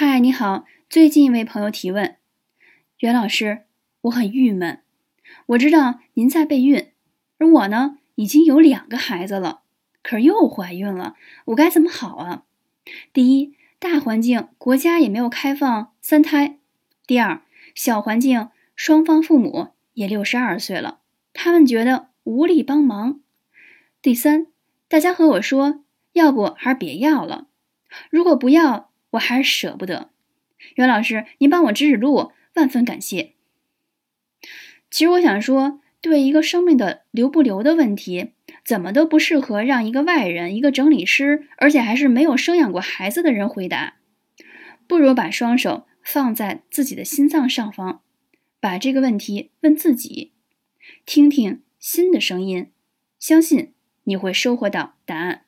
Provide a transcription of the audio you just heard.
嗨，你好。最近一位朋友提问，袁老师，我很郁闷。我知道您在备孕，而我呢，已经有两个孩子了，可是又怀孕了，我该怎么好啊？第一，大环境国家也没有开放三胎；第二，小环境双方父母也六十二岁了，他们觉得无力帮忙；第三，大家和我说，要不还是别要了。如果不要。我还是舍不得，袁老师，您帮我指指路，万分感谢。其实我想说，对一个生命的留不留的问题，怎么都不适合让一个外人、一个整理师，而且还是没有生养过孩子的人回答。不如把双手放在自己的心脏上方，把这个问题问自己，听听心的声音，相信你会收获到答案。